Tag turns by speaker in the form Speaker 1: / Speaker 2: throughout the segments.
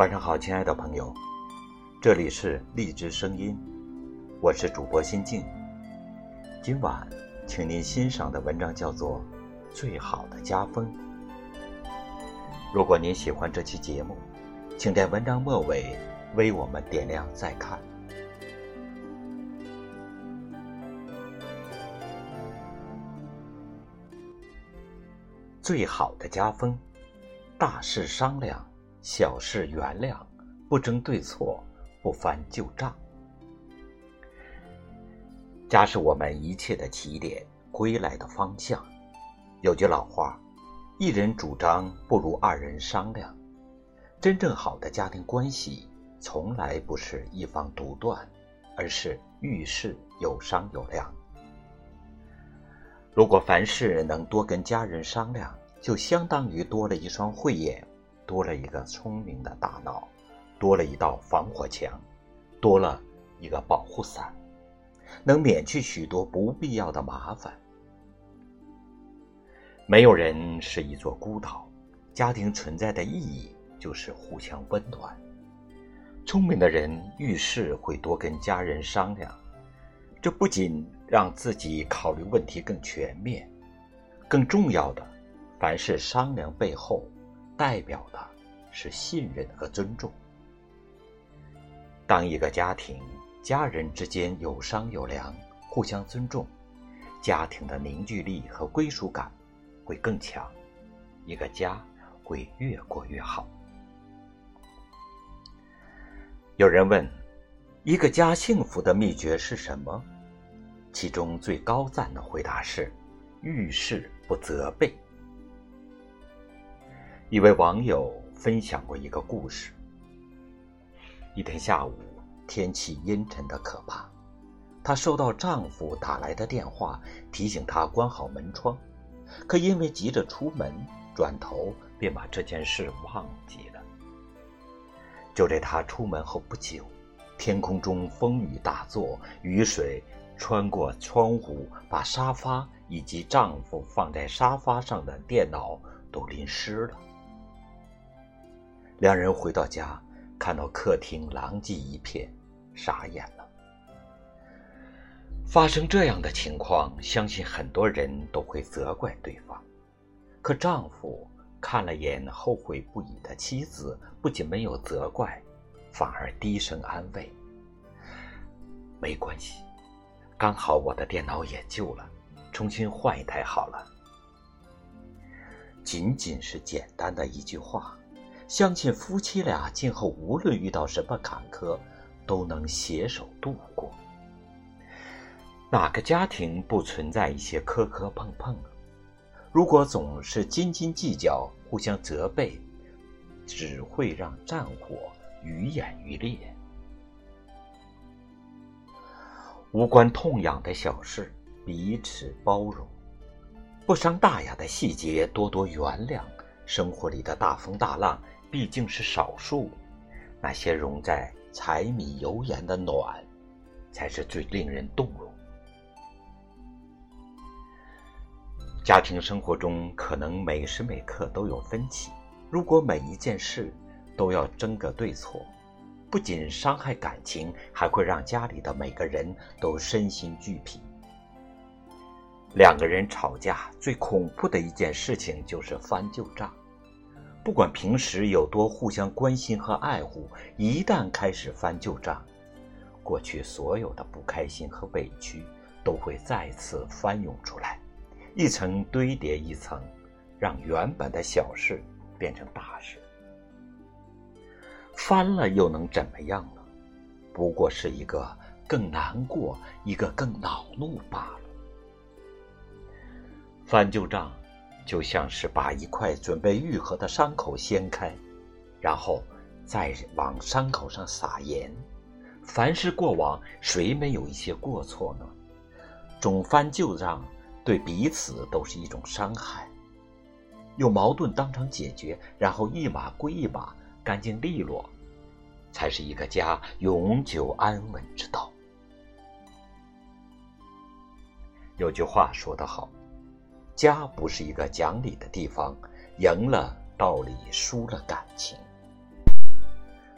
Speaker 1: 晚上好，亲爱的朋友，这里是荔枝声音，我是主播心静。今晚，请您欣赏的文章叫做《最好的家风》。如果您喜欢这期节目，请在文章末尾为我们点亮再看。最好的家风，大事商量，小事原谅，不争对错，不翻旧账。家是我们一切的起点，归来的方向。有句老话：“一人主张不如二人商量。”真正好的家庭关系，从来不是一方独断，而是遇事有商有量。如果凡事能多跟家人商量，就相当于多了一双慧眼，多了一个聪明的大脑，多了一道防火墙，多了一个保护伞，能免去许多不必要的麻烦。没有人是一座孤岛，家庭存在的意义就是互相温暖。聪明的人遇事会多跟家人商量，这不仅让自己考虑问题更全面，更重要的。凡是商量背后，代表的是信任和尊重。当一个家庭家人之间有商有量，互相尊重，家庭的凝聚力和归属感会更强，一个家会越过越好。有人问，一个家幸福的秘诀是什么？其中最高赞的回答是：遇事不责备。一位网友分享过一个故事。一天下午，天气阴沉的可怕，她收到丈夫打来的电话，提醒她关好门窗，可因为急着出门，转头便把这件事忘记了。就在她出门后不久，天空中风雨大作，雨水穿过窗户，把沙发以及丈夫放在沙发上的电脑都淋湿了。两人回到家，看到客厅狼藉一片，傻眼了。发生这样的情况，相信很多人都会责怪对方。可丈夫看了眼后悔不已的妻子，不仅没有责怪，反而低声安慰：“没关系，刚好我的电脑也旧了，重新换一台好了。”仅仅是简单的一句话。相信夫妻俩今后无论遇到什么坎坷，都能携手度过。哪个家庭不存在一些磕磕碰碰？如果总是斤斤计较、互相责备，只会让战火愈演愈烈。无关痛痒的小事，彼此包容；不伤大雅的细节，多多原谅。生活里的大风大浪。毕竟是少数，那些融在柴米油盐的暖，才是最令人动容。家庭生活中可能每时每刻都有分歧，如果每一件事都要争个对错，不仅伤害感情，还会让家里的每个人都身心俱疲。两个人吵架最恐怖的一件事情就是翻旧账。不管平时有多互相关心和爱护，一旦开始翻旧账，过去所有的不开心和委屈都会再次翻涌出来，一层堆叠一层，让原本的小事变成大事。翻了又能怎么样呢？不过是一个更难过，一个更恼怒罢了。翻旧账。就像是把一块准备愈合的伤口掀开，然后再往伤口上撒盐。凡是过往，谁没有一些过错呢？总翻旧账，对彼此都是一种伤害。有矛盾当场解决，然后一码归一码，干净利落，才是一个家永久安稳之道。有句话说得好。家不是一个讲理的地方，赢了道理，输了感情。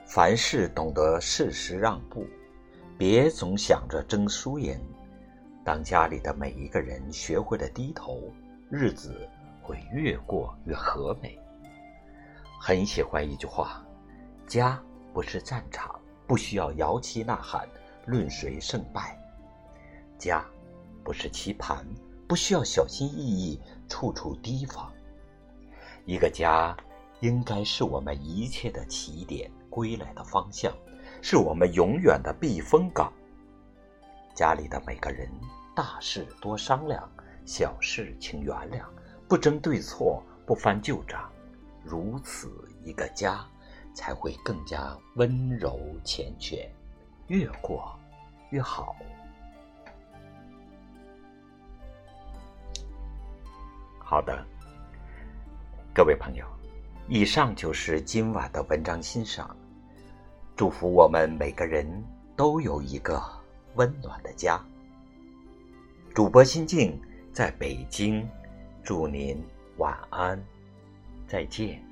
Speaker 1: 凡事懂得适时让步，别总想着争输赢。当家里的每一个人学会了低头，日子会越过越和美。很喜欢一句话：“家不是战场，不需要摇旗呐喊论谁胜败；家不是棋盘，不需要小心翼翼处处提防。一个家，应该是我们一切的起点。”归来的方向，是我们永远的避风港。家里的每个人，大事多商量，小事请原谅，不争对错，不翻旧账，如此一个家，才会更加温柔缱绻，越过越好。好的，各位朋友，以上就是今晚的文章欣赏。祝福我们每个人都有一个温暖的家。主播心静在北京，祝您晚安，再见。